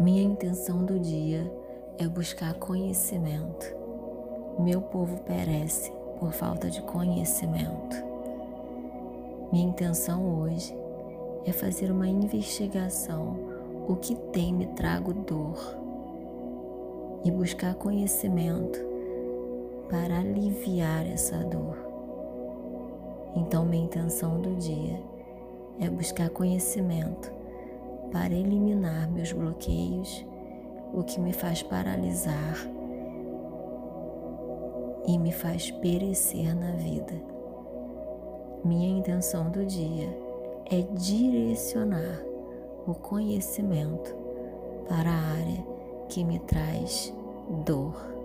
Minha intenção do dia é buscar conhecimento. Meu povo perece por falta de conhecimento. Minha intenção hoje é fazer uma investigação o que tem me trago dor e buscar conhecimento para aliviar essa dor. Então, minha intenção do dia é buscar conhecimento para eliminar meus bloqueios, o que me faz paralisar e me faz perecer na vida. Minha intenção do dia é direcionar o conhecimento para a área que me traz dor.